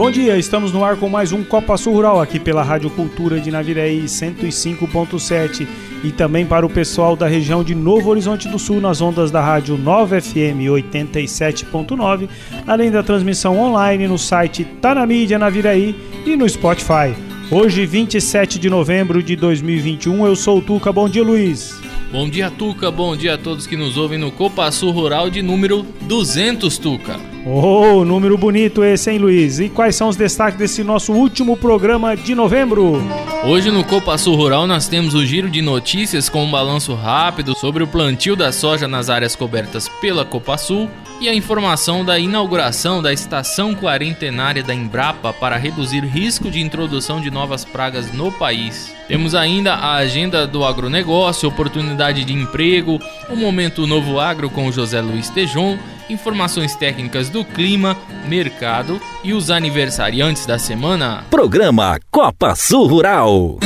Bom dia, estamos no ar com mais um Copa Sul Rural aqui pela Rádio Cultura de Navirei 105.7 e também para o pessoal da região de Novo Horizonte do Sul nas ondas da Rádio 9 FM 87.9, além da transmissão online no site Tá na Mídia Naviraí e no Spotify. Hoje, 27 de novembro de 2021, eu sou o Tuca. Bom dia, Luiz. Bom dia, Tuca. Bom dia a todos que nos ouvem no Copa Sul Rural de número 200, Tuca. Oh, número bonito esse, hein, Luiz? E quais são os destaques desse nosso último programa de novembro? Hoje no Copa Sul Rural nós temos o giro de notícias com um balanço rápido sobre o plantio da soja nas áreas cobertas pela Copa Sul e a informação da inauguração da estação quarentenária da Embrapa para reduzir risco de introdução de novas pragas no país. Temos ainda a agenda do agronegócio, oportunidade de emprego, o momento novo agro com José Luiz Tejon informações técnicas do clima, mercado e os aniversariantes da semana. Programa Copa Sul Rural.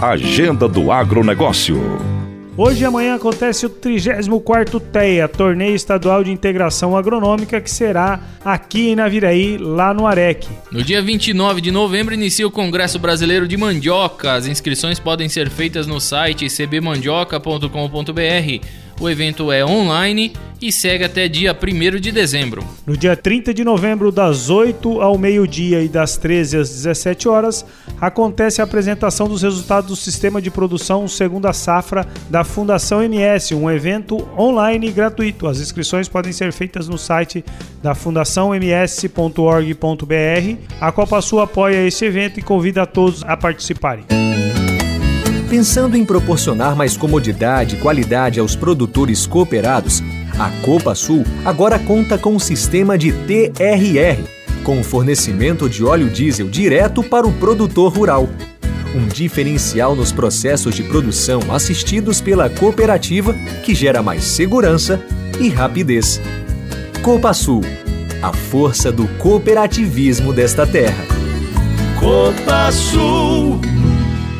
Agenda do Agronegócio. Hoje e amanhã acontece o 34º TEA, Torneio Estadual de Integração Agronômica, que será aqui em Naviraí, lá no Arec. No dia 29 de novembro inicia o Congresso Brasileiro de Mandioca. As inscrições podem ser feitas no site cbmandioca.com.br o evento é online e segue até dia 1 de dezembro. No dia 30 de novembro, das 8 ao meio-dia e das 13 às 17 horas, acontece a apresentação dos resultados do Sistema de Produção Segunda Safra da Fundação MS, um evento online gratuito. As inscrições podem ser feitas no site da fundaçãoms.org.br. A Copa Sul apoia esse evento e convida a todos a participarem. Pensando em proporcionar mais comodidade e qualidade aos produtores cooperados, a Copa Sul agora conta com um sistema de TRR, com fornecimento de óleo diesel direto para o produtor rural. Um diferencial nos processos de produção assistidos pela cooperativa que gera mais segurança e rapidez. Copa Sul, a força do cooperativismo desta terra. Copa Sul.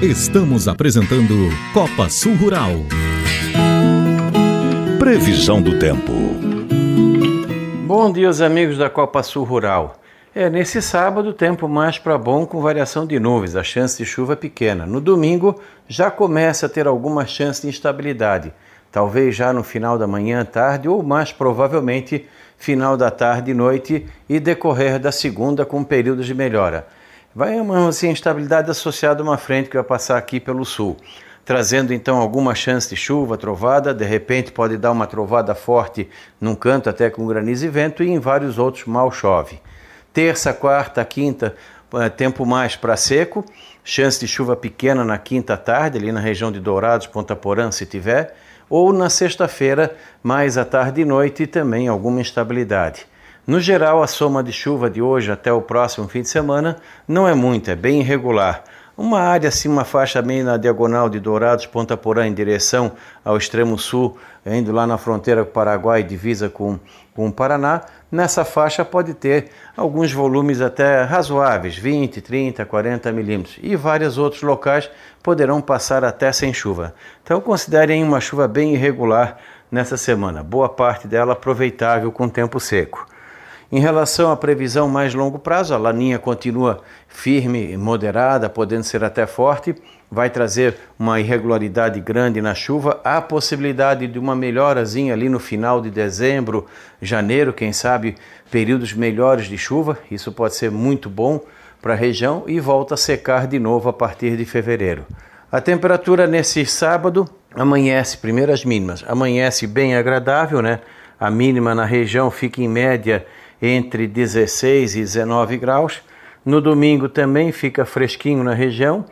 Estamos apresentando Copa Sul Rural. Previsão do tempo. Bom dia, os amigos da Copa Sul Rural. É, nesse sábado, tempo mais para bom com variação de nuvens, a chance de chuva é pequena. No domingo, já começa a ter alguma chance de instabilidade, talvez já no final da manhã, tarde ou mais provavelmente final da tarde e noite e decorrer da segunda com períodos de melhora. Vai uma assim, instabilidade associada a uma frente que vai passar aqui pelo sul, trazendo então alguma chance de chuva, trovada, de repente pode dar uma trovada forte num canto até com granizo e vento e em vários outros mal chove. Terça, quarta, quinta, eh, tempo mais para seco, chance de chuva pequena na quinta tarde, ali na região de Dourados, Ponta Porã, se tiver, ou na sexta-feira, mais à tarde e noite, e também alguma instabilidade. No geral, a soma de chuva de hoje até o próximo fim de semana não é muito, é bem irregular. Uma área assim, uma faixa bem na diagonal de Dourados, Ponta Porã, em direção ao extremo sul, indo lá na fronteira com o Paraguai, divisa com, com o Paraná. Nessa faixa pode ter alguns volumes até razoáveis, 20, 30, 40 milímetros. E vários outros locais poderão passar até sem chuva. Então considerem uma chuva bem irregular nessa semana. Boa parte dela aproveitável com tempo seco. Em relação à previsão mais longo prazo, a laninha continua firme, moderada, podendo ser até forte, vai trazer uma irregularidade grande na chuva, há possibilidade de uma melhorazinha ali no final de dezembro, janeiro, quem sabe, períodos melhores de chuva, isso pode ser muito bom para a região e volta a secar de novo a partir de fevereiro. A temperatura nesse sábado amanhece, primeiras mínimas, amanhece bem agradável, né? A mínima na região fica em média entre 16 e 19 graus. No domingo também fica fresquinho na região.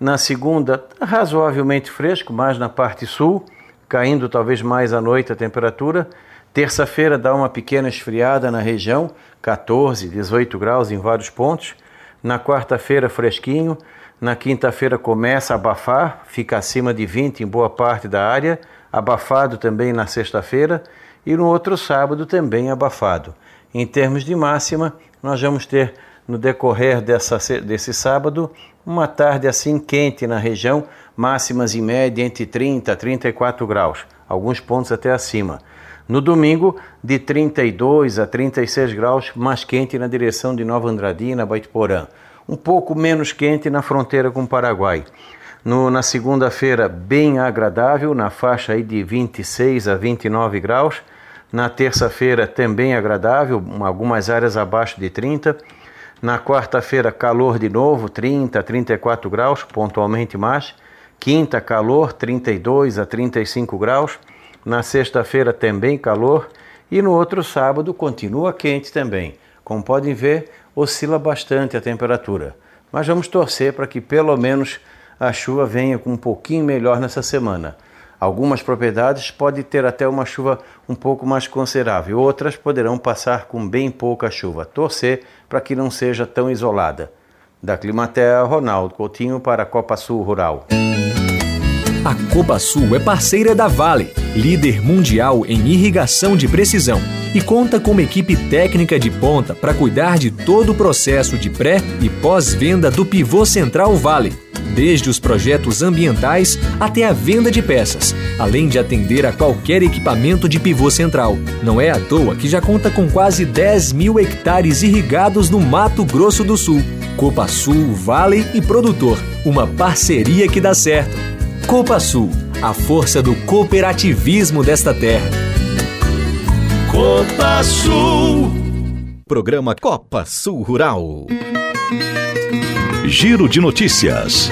Na segunda, razoavelmente fresco, mais na parte sul. caindo talvez mais à noite a temperatura. Terça-feira dá uma pequena esfriada na região, 14, 18 graus em vários pontos. Na quarta-feira, fresquinho. Na quinta-feira começa a abafar, fica acima de 20 em boa parte da área, abafado também na sexta-feira e no outro sábado também abafado. Em termos de máxima, nós vamos ter no decorrer dessa, desse sábado uma tarde assim quente na região, máximas em média entre 30 a 34 graus, alguns pontos até acima. No domingo, de 32 a 36 graus, mais quente na direção de Nova Andradina, Baitiporã. Um pouco menos quente na fronteira com o Paraguai. No, na segunda-feira, bem agradável, na faixa aí de 26 a 29 graus. Na terça-feira, também agradável, algumas áreas abaixo de 30. Na quarta-feira, calor de novo, 30 a 34 graus, pontualmente mais. Quinta, calor, 32 a 35 graus. Na sexta-feira, também calor. E no outro sábado, continua quente também. Como podem ver, oscila bastante a temperatura. Mas vamos torcer para que pelo menos a chuva venha com um pouquinho melhor nessa semana. Algumas propriedades podem ter até uma chuva um pouco mais considerável, outras poderão passar com bem pouca chuva. Torcer para que não seja tão isolada. Da Climatea, Ronaldo Coutinho para a Copa Sul Rural. A Copa Sul é parceira da Vale, líder mundial em irrigação de precisão, e conta com uma equipe técnica de ponta para cuidar de todo o processo de pré e pós-venda do pivô central Vale desde os projetos ambientais até a venda de peças, além de atender a qualquer equipamento de pivô central. Não é à toa que já conta com quase 10 mil hectares irrigados no Mato Grosso do Sul. Copa Sul, Vale e Produtor, uma parceria que dá certo. Copa Sul, a força do cooperativismo desta terra. Copa Sul. Programa Copa Sul Rural. Giro de notícias.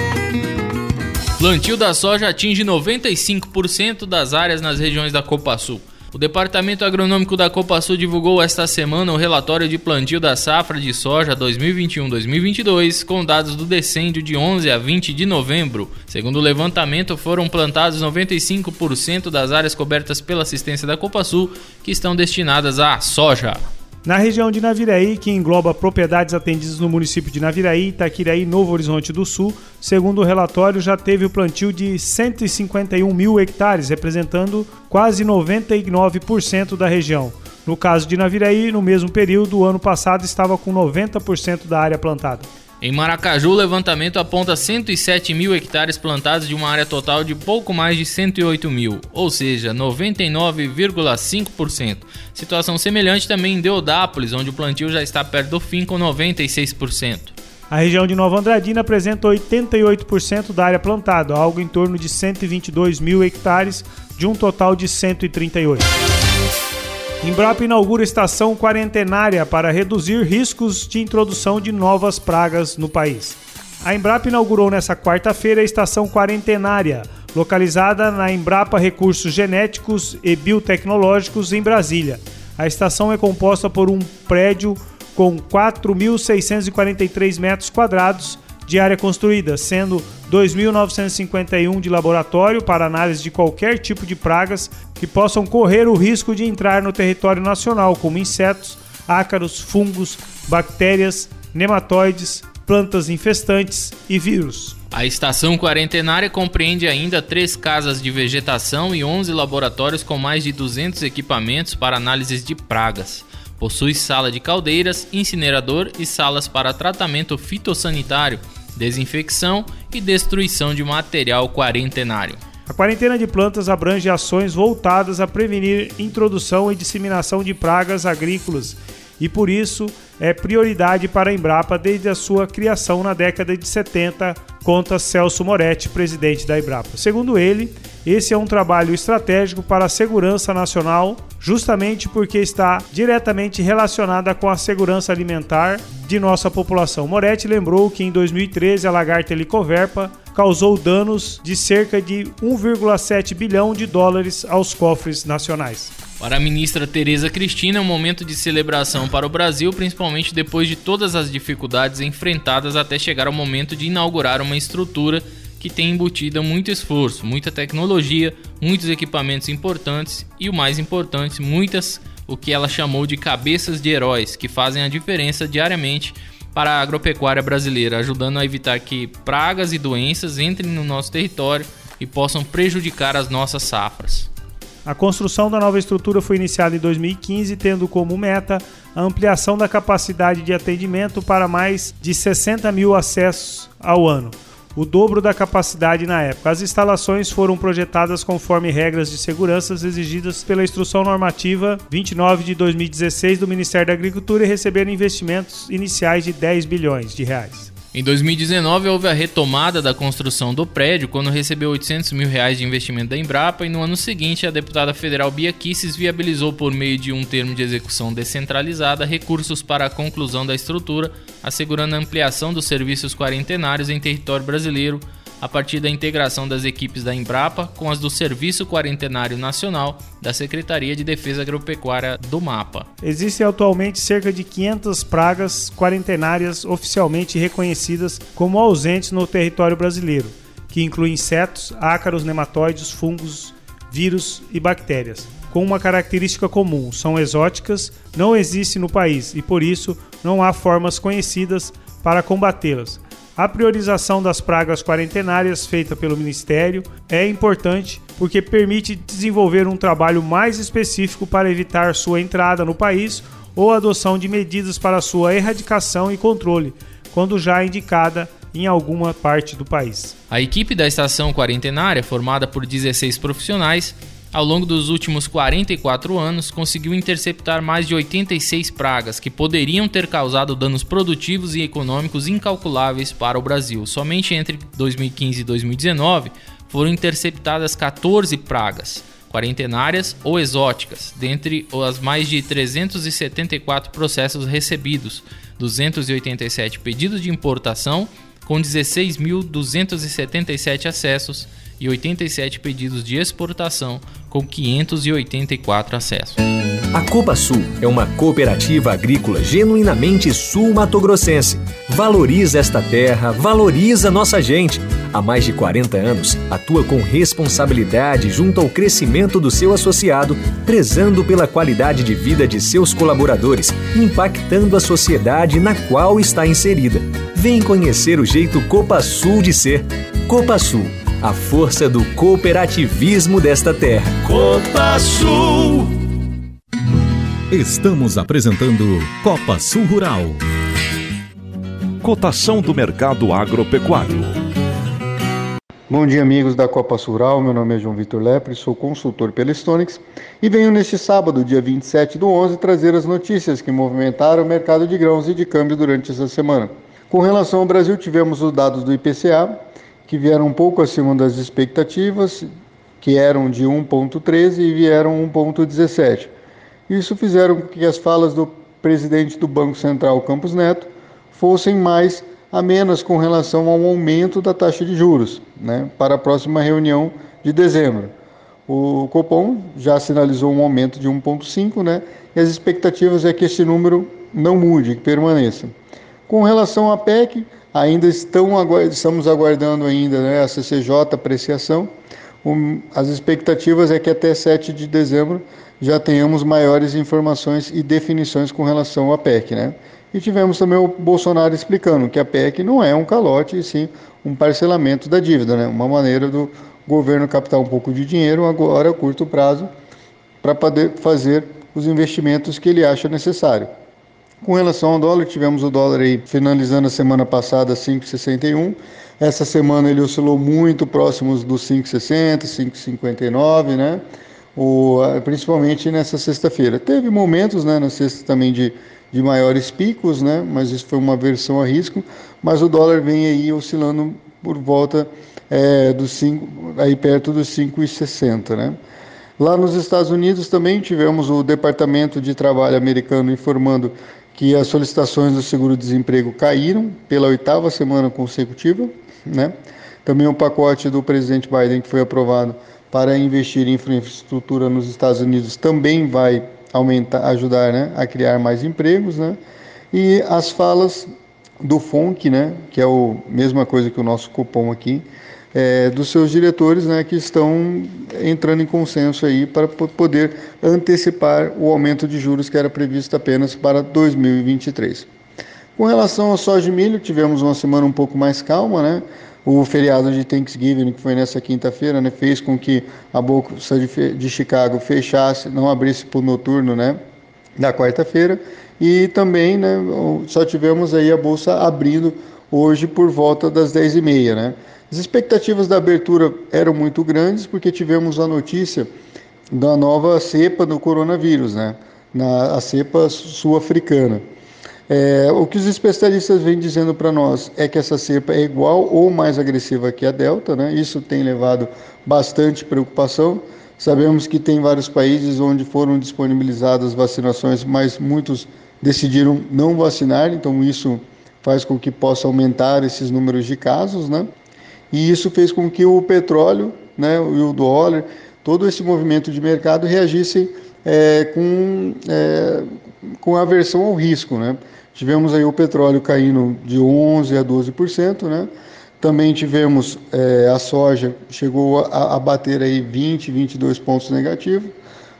Plantio da soja atinge 95% das áreas nas regiões da Copa Sul. O Departamento Agronômico da Copa Sul divulgou esta semana o relatório de plantio da safra de soja 2021-2022, com dados do decêndio de 11 a 20 de novembro. Segundo o levantamento, foram plantados 95% das áreas cobertas pela assistência da Copa Sul, que estão destinadas à soja. Na região de Naviraí, que engloba propriedades atendidas no município de Naviraí, Itaquiraí e Novo Horizonte do Sul, segundo o relatório, já teve o plantio de 151 mil hectares, representando quase 99% da região. No caso de Naviraí, no mesmo período, o ano passado estava com 90% da área plantada. Em Maracaju, o levantamento aponta 107 mil hectares plantados de uma área total de pouco mais de 108 mil, ou seja, 99,5%. Situação semelhante também em Deodápolis, onde o plantio já está perto do fim com 96%. A região de Nova Andradina apresenta 88% da área plantada, algo em torno de 122 mil hectares, de um total de 138. Embrapa inaugura estação quarentenária para reduzir riscos de introdução de novas pragas no país. A Embrapa inaugurou nesta quarta-feira a estação quarentenária, localizada na Embrapa Recursos Genéticos e Biotecnológicos em Brasília. A estação é composta por um prédio com 4.643 metros quadrados de área construída, sendo 2.951 de laboratório para análise de qualquer tipo de pragas que possam correr o risco de entrar no território nacional, como insetos, ácaros, fungos, bactérias, nematóides, plantas infestantes e vírus. A estação quarentenária compreende ainda três casas de vegetação e 11 laboratórios com mais de 200 equipamentos para análises de pragas. Possui sala de caldeiras, incinerador e salas para tratamento fitossanitário desinfecção e destruição de material quarentenário. A quarentena de plantas abrange ações voltadas a prevenir introdução e disseminação de pragas agrícolas e por isso é prioridade para a Embrapa desde a sua criação na década de 70, conta Celso Moretti, presidente da Embrapa. Segundo ele, esse é um trabalho estratégico para a segurança nacional, justamente porque está diretamente relacionada com a segurança alimentar de nossa população. Moretti lembrou que em 2013 a lagarta Helicoverpa causou danos de cerca de 1,7 bilhão de dólares aos cofres nacionais. Para a ministra Tereza Cristina, é um momento de celebração para o Brasil, principalmente depois de todas as dificuldades enfrentadas até chegar ao momento de inaugurar uma estrutura que tem embutida muito esforço, muita tecnologia, muitos equipamentos importantes e o mais importante, muitas o que ela chamou de cabeças de heróis que fazem a diferença diariamente para a agropecuária brasileira, ajudando a evitar que pragas e doenças entrem no nosso território e possam prejudicar as nossas safras. A construção da nova estrutura foi iniciada em 2015, tendo como meta a ampliação da capacidade de atendimento para mais de 60 mil acessos ao ano, o dobro da capacidade na época. As instalações foram projetadas conforme regras de segurança exigidas pela Instrução Normativa 29 de 2016 do Ministério da Agricultura e receberam investimentos iniciais de 10 bilhões de reais. Em 2019 houve a retomada da construção do prédio quando recebeu 800 mil reais de investimento da Embrapa e no ano seguinte a deputada federal Bia Kisses viabilizou por meio de um termo de execução descentralizada recursos para a conclusão da estrutura, assegurando a ampliação dos serviços quarentenários em território brasileiro a partir da integração das equipes da Embrapa com as do Serviço Quarentenário Nacional da Secretaria de Defesa Agropecuária do MAPA. Existem atualmente cerca de 500 pragas quarentenárias oficialmente reconhecidas como ausentes no território brasileiro, que incluem insetos, ácaros, nematóides, fungos, vírus e bactérias. Com uma característica comum, são exóticas, não existem no país e por isso não há formas conhecidas para combatê-las a priorização das pragas quarentenárias feita pelo Ministério é importante porque permite desenvolver um trabalho mais específico para evitar sua entrada no país ou adoção de medidas para sua erradicação e controle, quando já indicada em alguma parte do país. A equipe da estação quarentenária, formada por 16 profissionais, ao longo dos últimos 44 anos, conseguiu interceptar mais de 86 pragas que poderiam ter causado danos produtivos e econômicos incalculáveis para o Brasil. Somente entre 2015 e 2019 foram interceptadas 14 pragas quarentenárias ou exóticas, dentre as mais de 374 processos recebidos, 287 pedidos de importação, com 16.277 acessos e 87 pedidos de exportação, com 584 acessos. A Copa Sul é uma cooperativa agrícola genuinamente sul-matogrossense. Valoriza esta terra, valoriza nossa gente. Há mais de 40 anos, atua com responsabilidade junto ao crescimento do seu associado, prezando pela qualidade de vida de seus colaboradores, impactando a sociedade na qual está inserida. Vem conhecer o jeito Copa Sul de ser. Copa Sul a força do cooperativismo desta terra. Copa Sul. Estamos apresentando Copa Sul Rural. Cotação do mercado agropecuário. Bom dia, amigos da Copa Sul Rural. Meu nome é João Vitor Lepre, sou consultor pela Stonix e venho neste sábado, dia 27 do 11, trazer as notícias que movimentaram o mercado de grãos e de câmbio durante essa semana. Com relação ao Brasil, tivemos os dados do IPCA, que vieram um pouco acima das expectativas, que eram de 1,13 e vieram 1,17. Isso fizeram com que as falas do presidente do Banco Central, Campos Neto, fossem mais amenas com relação ao aumento da taxa de juros né, para a próxima reunião de dezembro. O Copom já sinalizou um aumento de 1,5, né, e as expectativas é que esse número não mude, que permaneça. Com relação à PEC, ainda estão estamos aguardando ainda né, a CCJ apreciação. Um, as expectativas é que até 7 de dezembro já tenhamos maiores informações e definições com relação à PEC, né? E tivemos também o Bolsonaro explicando que a PEC não é um calote, e sim um parcelamento da dívida, né? Uma maneira do governo captar um pouco de dinheiro agora a curto prazo para poder fazer os investimentos que ele acha necessário. Com relação ao dólar, tivemos o dólar aí finalizando a semana passada 5,61. Essa semana ele oscilou muito próximos dos 5,60, 5,59, né? O, principalmente nessa sexta-feira. Teve momentos, né, na sexta também de, de maiores picos, né? Mas isso foi uma versão a risco. Mas o dólar vem aí oscilando por volta é, dos 5, aí perto dos 5,60, né? Lá nos Estados Unidos também tivemos o Departamento de Trabalho americano informando que as solicitações do seguro-desemprego caíram pela oitava semana consecutiva, né? Também o pacote do presidente Biden que foi aprovado para investir em infraestrutura nos Estados Unidos também vai aumentar, ajudar, né, a criar mais empregos, né? E as falas do FONC, né, que é a mesma coisa que o nosso cupom aqui, é, dos seus diretores, né, que estão entrando em consenso aí para poder antecipar o aumento de juros que era previsto apenas para 2023. Com relação ao soja e milho, tivemos uma semana um pouco mais calma, né? O feriado de Thanksgiving, que foi nessa quinta-feira, né, fez com que a Bolsa de Chicago fechasse, não abrisse para o noturno, né, da quarta-feira, e também, né, só tivemos aí a bolsa abrindo hoje por volta das 10h30, né. As expectativas da abertura eram muito grandes porque tivemos a notícia da nova cepa do coronavírus, né, na, a cepa sul-africana. É, o que os especialistas vêm dizendo para nós é que essa cepa é igual ou mais agressiva que a Delta, né? Isso tem levado bastante preocupação. Sabemos que tem vários países onde foram disponibilizadas vacinações, mas muitos decidiram não vacinar, então isso faz com que possa aumentar esses números de casos, né? E isso fez com que o petróleo, né, e o dólar, todo esse movimento de mercado reagissem é, com, é, com aversão ao risco, né? Tivemos aí o petróleo caindo de 11% a 12%, né? Também tivemos é, a soja, chegou a, a, bater aí 20, 22 pontos negativos.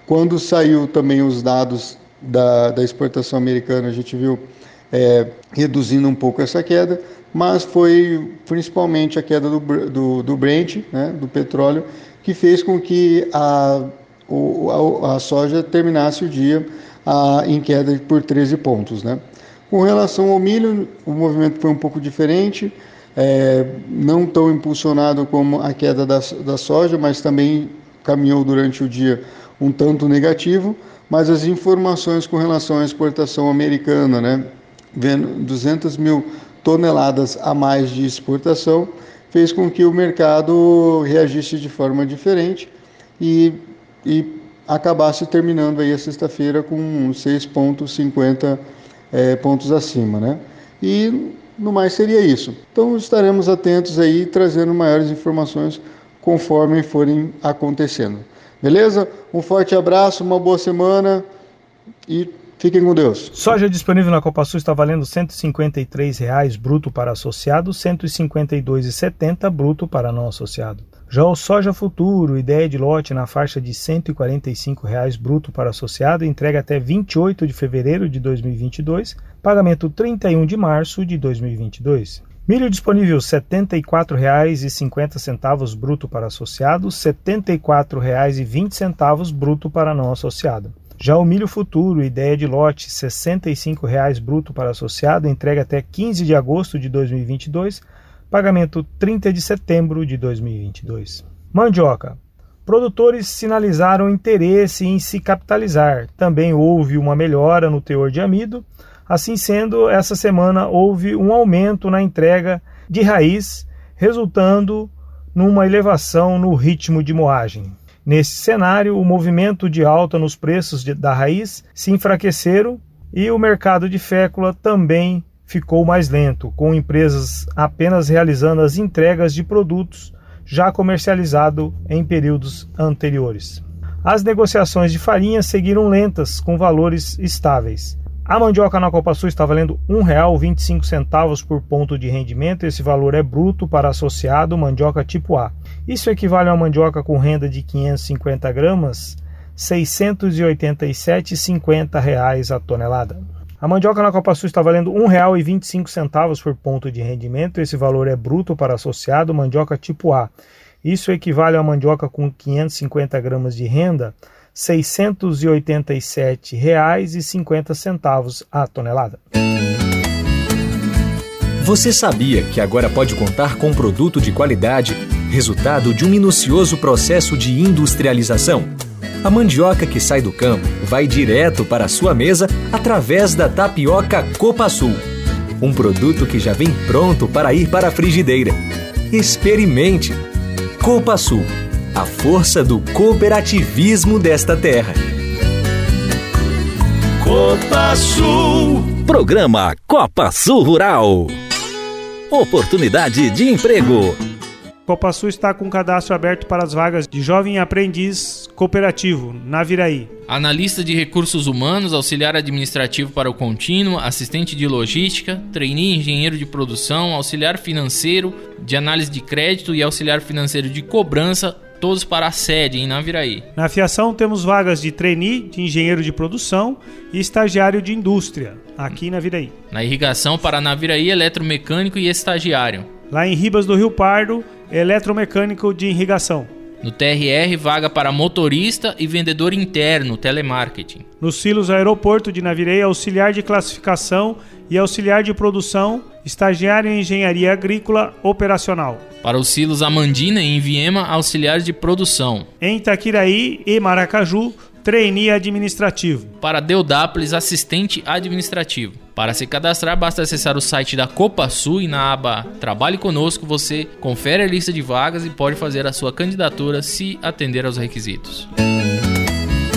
Quando saiu também os dados da, da exportação americana, a gente viu é, reduzindo um pouco essa queda, mas foi principalmente a queda do, do, do Brent, né, do petróleo, que fez com que a, o, a, a soja terminasse o dia a, em queda por 13 pontos. Né? Com relação ao milho, o movimento foi um pouco diferente, é, não tão impulsionado como a queda da, da soja, mas também caminhou durante o dia um tanto negativo, mas as informações com relação à exportação americana, né, 200 mil toneladas a mais de exportação, fez com que o mercado reagisse de forma diferente e, e acabasse terminando aí a sexta-feira com 6,50 é, pontos acima, né? E no mais seria isso. Então estaremos atentos aí, trazendo maiores informações conforme forem acontecendo. Beleza? Um forte abraço, uma boa semana e fiquem com Deus. Soja disponível na Copa Sul está valendo R$ 153,00 bruto para associado, R$ 152,70 bruto para não associado. Já o soja futuro, ideia de lote na faixa de 145 reais bruto para associado, entrega até 28 de fevereiro de 2022, pagamento 31 de março de 2022. Milho disponível R$ 74,50 bruto para associado, R$ 74,20 bruto para não associado. Já o milho futuro, ideia de lote, 65 reais bruto para associado, entrega até 15 de agosto de 2022, Pagamento 30 de setembro de 2022. Mandioca. Produtores sinalizaram interesse em se capitalizar. Também houve uma melhora no teor de amido. Assim sendo, essa semana houve um aumento na entrega de raiz, resultando numa elevação no ritmo de moagem. Nesse cenário, o movimento de alta nos preços de, da raiz se enfraqueceram e o mercado de fécula também ficou mais lento, com empresas apenas realizando as entregas de produtos já comercializados em períodos anteriores. As negociações de farinha seguiram lentas, com valores estáveis. A mandioca na Copa Sul está valendo R$ 1,25 por ponto de rendimento. Esse valor é bruto para associado mandioca tipo A. Isso equivale a uma mandioca com renda de 550 gramas, R$ 687,50 a tonelada. A mandioca na Copa Sul está valendo R$ 1,25 por ponto de rendimento. Esse valor é bruto para associado mandioca tipo A. Isso equivale a mandioca com 550 gramas de renda, R$ 687,50 a tonelada. Você sabia que agora pode contar com produto de qualidade, resultado de um minucioso processo de industrialização? A mandioca que sai do campo vai direto para a sua mesa através da tapioca Copa Sul. Um produto que já vem pronto para ir para a frigideira. Experimente! Copa Sul, a força do cooperativismo desta terra. Copa Sul. Programa Copa Sul Rural. Oportunidade de emprego. Copa Sul está com cadastro aberto para as vagas de jovem aprendiz cooperativo, Naviraí. Analista de recursos humanos, auxiliar administrativo para o contínuo, assistente de logística, trainee engenheiro de produção, auxiliar financeiro de análise de crédito e auxiliar financeiro de cobrança, todos para a sede em Naviraí. Na fiação temos vagas de trainee, de engenheiro de produção e estagiário de indústria, aqui em Naviraí. Na irrigação para Naviraí, eletromecânico e estagiário. Lá em Ribas do Rio Pardo, eletromecânico de irrigação. No TRR, vaga para motorista e vendedor interno, telemarketing. Nos silos aeroporto de Navirei, auxiliar de classificação e auxiliar de produção, estagiário em engenharia agrícola operacional. Para os silos Amandina e em Viema, auxiliar de produção. Em Itaquiraí e Maracaju, trainee administrativo. Para Deodápolis, assistente administrativo. Para se cadastrar, basta acessar o site da Copa Sul e na aba Trabalhe Conosco você confere a lista de vagas e pode fazer a sua candidatura se atender aos requisitos.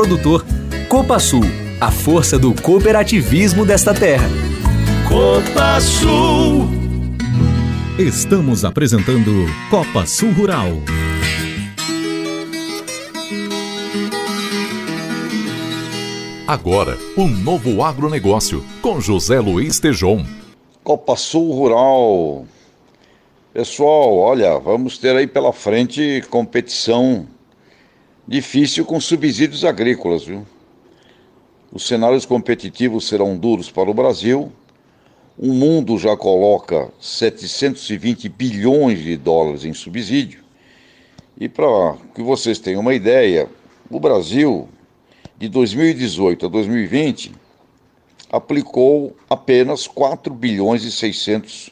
produtor. Copa Sul, a força do cooperativismo desta terra. Copa Sul. Estamos apresentando Copa Sul Rural. Agora, um novo agronegócio com José Luiz Tejon. Copa Sul Rural. Pessoal, olha, vamos ter aí pela frente competição difícil com subsídios agrícolas, viu? Os cenários competitivos serão duros para o Brasil. O mundo já coloca 720 bilhões de dólares em subsídio. E para que vocês tenham uma ideia, o Brasil, de 2018 a 2020, aplicou apenas 4 bilhões e 600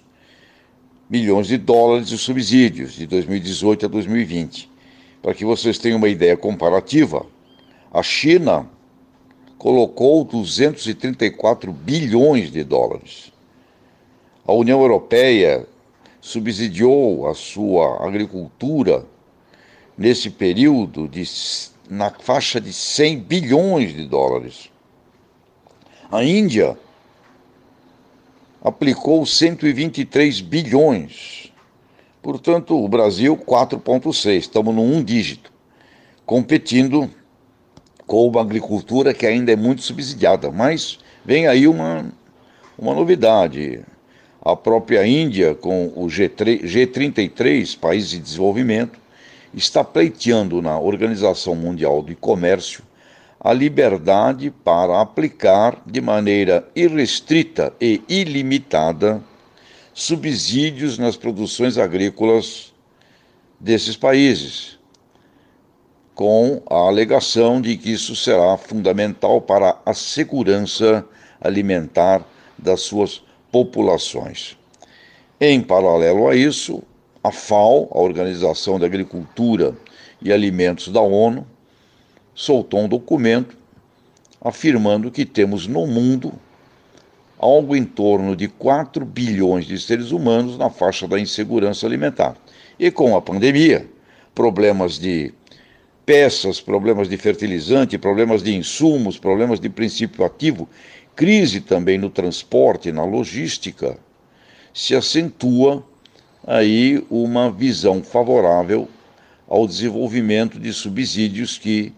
milhões de dólares de subsídios de 2018 a 2020. Para que vocês tenham uma ideia comparativa, a China colocou 234 bilhões de dólares. A União Europeia subsidiou a sua agricultura nesse período de, na faixa de 100 bilhões de dólares. A Índia aplicou 123 bilhões Portanto, o Brasil 4,6, estamos no um dígito, competindo com uma agricultura que ainda é muito subsidiada. Mas vem aí uma, uma novidade. A própria Índia, com o G3, G33, Países de Desenvolvimento, está pleiteando na Organização Mundial do Comércio a liberdade para aplicar de maneira irrestrita e ilimitada subsídios nas produções agrícolas desses países, com a alegação de que isso será fundamental para a segurança alimentar das suas populações. Em paralelo a isso, a FAO, a Organização da Agricultura e Alimentos da ONU, soltou um documento afirmando que temos no mundo algo em torno de 4 bilhões de seres humanos na faixa da insegurança alimentar. E com a pandemia, problemas de peças, problemas de fertilizante, problemas de insumos, problemas de princípio ativo, crise também no transporte, na logística, se acentua aí uma visão favorável ao desenvolvimento de subsídios que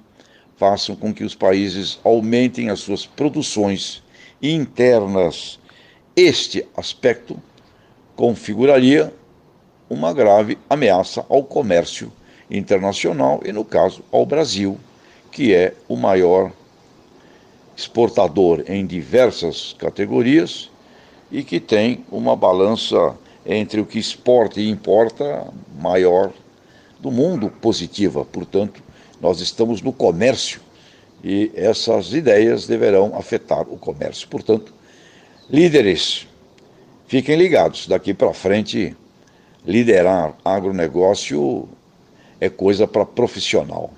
façam com que os países aumentem as suas produções internas. Este aspecto configuraria uma grave ameaça ao comércio internacional e, no caso, ao Brasil, que é o maior exportador em diversas categorias e que tem uma balança entre o que exporta e importa maior do mundo positiva. Portanto, nós estamos no comércio e essas ideias deverão afetar o comércio. Portanto, líderes, fiquem ligados, daqui para frente, liderar agronegócio é coisa para profissional.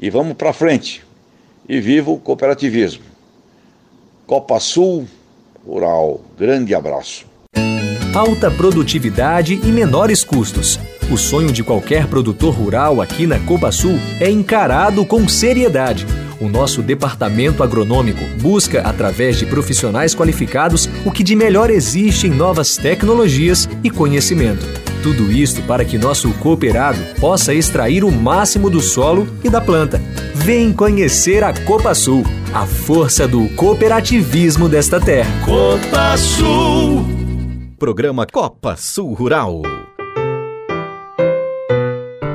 e vamos para frente. E viva o cooperativismo. Copa Sul Rural. Grande abraço. Alta produtividade e menores custos. O sonho de qualquer produtor rural aqui na Copa Sul é encarado com seriedade. O nosso departamento agronômico busca, através de profissionais qualificados, o que de melhor existe em novas tecnologias e conhecimento. Tudo isto para que nosso cooperado possa extrair o máximo do solo e da planta. Vem conhecer a Copa Sul, a força do cooperativismo desta terra. Copa Sul. Programa Copa Sul Rural.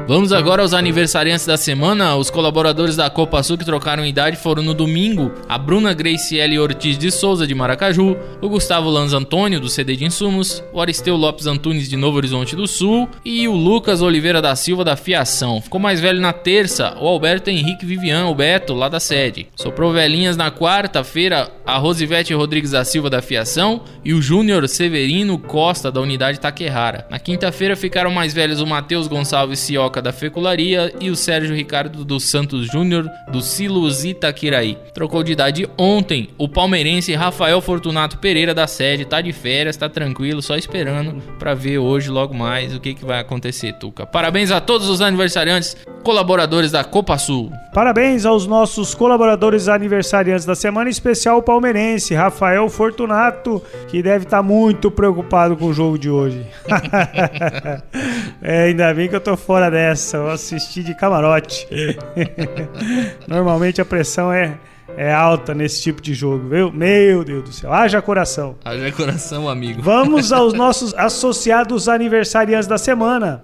Vamos agora aos aniversariantes da semana. Os colaboradores da Copa Sul que trocaram idade foram no domingo a Bruna Graciele Ortiz de Souza, de Maracaju, o Gustavo Lanz Antônio, do CD de Insumos, o Aristeu Lopes Antunes, de Novo Horizonte do Sul e o Lucas Oliveira da Silva, da Fiação. Ficou mais velho na terça o Alberto Henrique Vivian, o Beto, lá da sede. Soprou velhinhas na quarta-feira a Rosivete Rodrigues da Silva, da Fiação e o Júnior Severino Costa, da Unidade Taquerrara. Na quinta-feira ficaram mais velhos o Matheus Gonçalves Cioca, da Fecularia e o Sérgio Ricardo dos Santos Júnior do Silos Itaquiraí. Trocou de idade ontem o palmeirense Rafael Fortunato Pereira da sede, tá de férias, tá tranquilo, só esperando para ver hoje logo mais o que, que vai acontecer, Tuca. Parabéns a todos os aniversariantes, colaboradores da Copa Sul. Parabéns aos nossos colaboradores aniversariantes da semana, em especial o palmeirense Rafael Fortunato, que deve estar tá muito preocupado com o jogo de hoje. é, ainda bem que eu tô fora dessa essa, eu assisti de camarote. Normalmente a pressão é, é alta nesse tipo de jogo, viu? Meu Deus do céu. Haja coração. Haja coração, amigo. Vamos aos nossos associados aniversariantes da semana.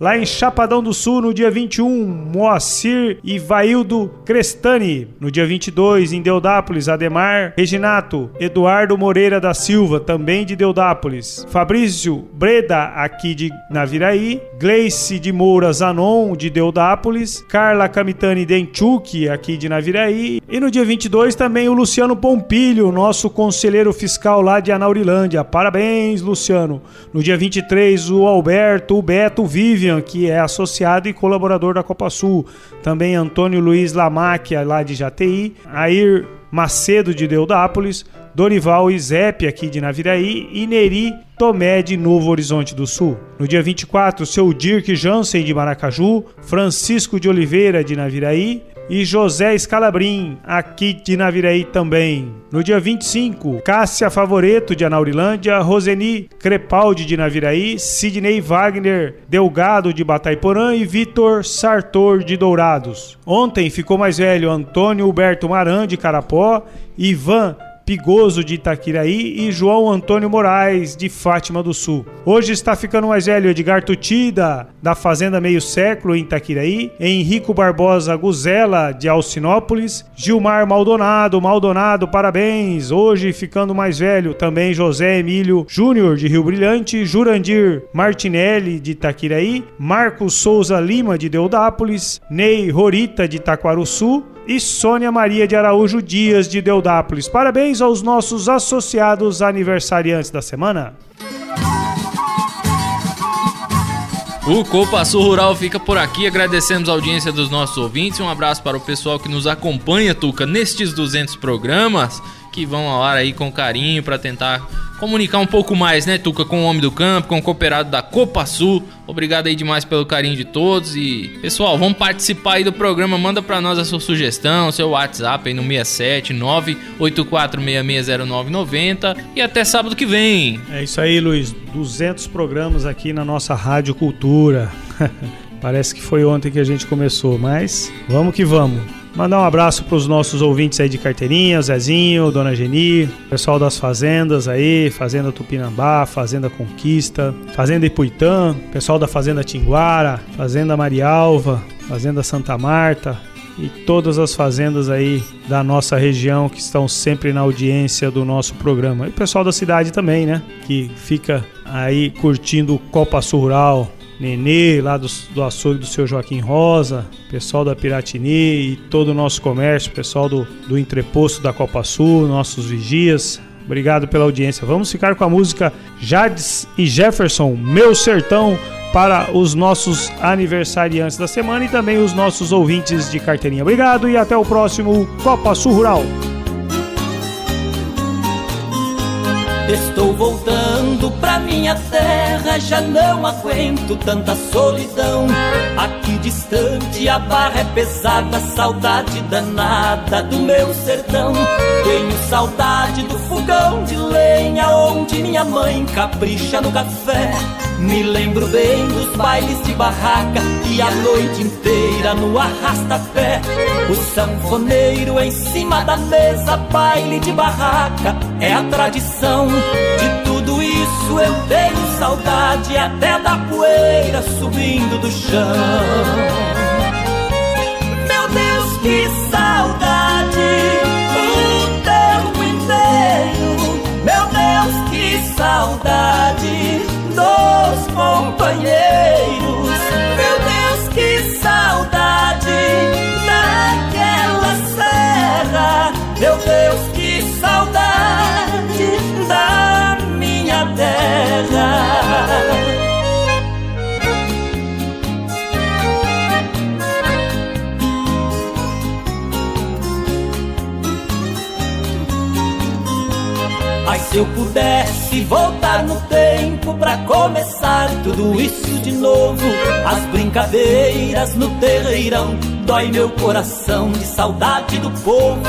Lá em Chapadão do Sul, no dia 21, Moacir e Vaildo Crestani. No dia 22, em Deodápolis, Ademar Reginato, Eduardo Moreira da Silva, também de Deodápolis. Fabrício Breda, aqui de Naviraí. Gleice de Moura Zanon, de Deodápolis. Carla Camitani Denchuk, aqui de Naviraí. E no dia 22 também o Luciano Pompilho, nosso conselheiro fiscal lá de Anaurilândia. Parabéns, Luciano. No dia 23, o Alberto, o Beto, o Vivian que é associado e colaborador da Copa Sul. Também Antônio Luiz Lamáquia, lá de Jati. Air Macedo, de Deodápolis. Dorival Izep, aqui de Naviraí. E Neri Tomé, de Novo Horizonte do Sul. No dia 24, seu Dirk Jansen, de Maracaju. Francisco de Oliveira, de Naviraí e José Scalabrim, aqui de Naviraí também. No dia 25, Cássia Favoreto, de Anaurilândia, Roseni Crepaldi, de Naviraí, Sidney Wagner Delgado, de Bataiporã e Vitor Sartor, de Dourados. Ontem ficou mais velho Antônio Huberto Maran, de Carapó, Ivan Pigoso de Itaquiraí e João Antônio Moraes de Fátima do Sul. Hoje está ficando mais velho Edgar Tutida, da Fazenda Meio Século em Itaquiraí, Henrico Barbosa Guzela de Alcinópolis, Gilmar Maldonado, Maldonado, parabéns. Hoje ficando mais velho também José Emílio Júnior de Rio Brilhante, Jurandir Martinelli de Itaquiraí, Marcos Souza Lima de Deodápolis, Ney Rorita de Taquaruçu, e Sônia Maria de Araújo Dias de Deodápolis. Parabéns aos nossos associados aniversariantes da semana. O Copa Sul Rural fica por aqui. Agradecemos a audiência dos nossos ouvintes. Um abraço para o pessoal que nos acompanha, Tuca, nestes 200 programas que vão ao ar aí com carinho para tentar comunicar um pouco mais, né, Tuca, com o homem do campo, com o cooperado da Copa Sul. Obrigado aí demais pelo carinho de todos e pessoal, vamos participar aí do programa, manda para nós a sua sugestão, seu WhatsApp aí no 67 984660990 e até sábado que vem. É isso aí, Luiz, 200 programas aqui na nossa Rádio Cultura. Parece que foi ontem que a gente começou, mas vamos que vamos. Mandar um abraço para os nossos ouvintes aí de carteirinha, Zezinho, Dona Geni, pessoal das fazendas aí, Fazenda Tupinambá, Fazenda Conquista, Fazenda Ipuitã, pessoal da Fazenda Tinguara, Fazenda Marialva, Fazenda Santa Marta, e todas as fazendas aí da nossa região que estão sempre na audiência do nosso programa. E o pessoal da cidade também, né? Que fica aí curtindo o Copa Rural, Nenê, lá do, do açougue do seu Joaquim Rosa, pessoal da Piratini e todo o nosso comércio, pessoal do, do entreposto da Copa Sul, nossos vigias. Obrigado pela audiência. Vamos ficar com a música Jades e Jefferson, Meu Sertão, para os nossos aniversariantes da semana e também os nossos ouvintes de carteirinha. Obrigado e até o próximo Copa Sul Rural. Estou voltando pra minha terra, já não aguento tanta solidão. Aqui distante a barra é pesada, saudade danada do meu sertão. Tenho saudade do fogão de lenha, onde minha mãe capricha no café. Me lembro bem dos bailes de barraca e a noite inteira no arrasta-pé. O sanfoneiro em cima da mesa, baile de barraca, é a tradição. De eu tenho saudade, até da poeira subindo do chão. Se eu pudesse voltar no tempo pra começar tudo isso de novo, as brincadeiras no terreirão, dói meu coração de saudade do povo.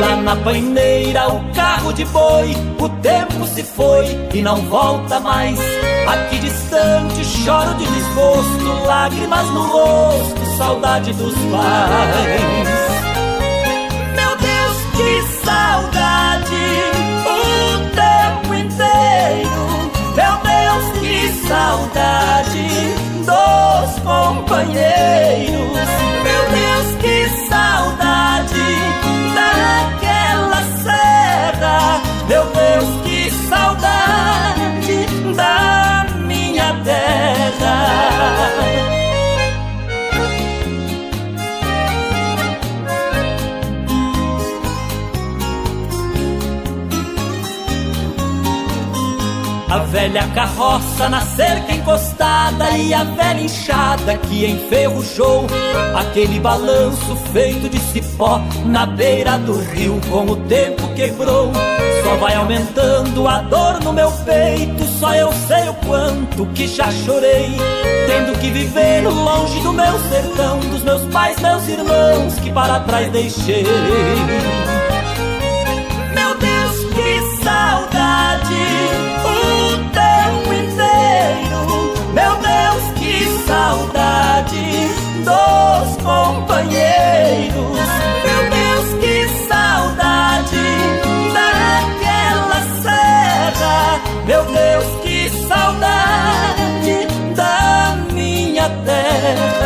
Lá na paineira, o carro de boi, o tempo se foi e não volta mais. Aqui distante, choro de desgosto, lágrimas no rosto, saudade dos pais. Velha carroça na cerca encostada e a velha enxada que enferrujou aquele balanço feito de cipó na beira do rio com o tempo quebrou. Só vai aumentando a dor no meu peito, só eu sei o quanto que já chorei, tendo que viver longe do meu sertão, dos meus pais, meus irmãos que para trás deixei. Terra.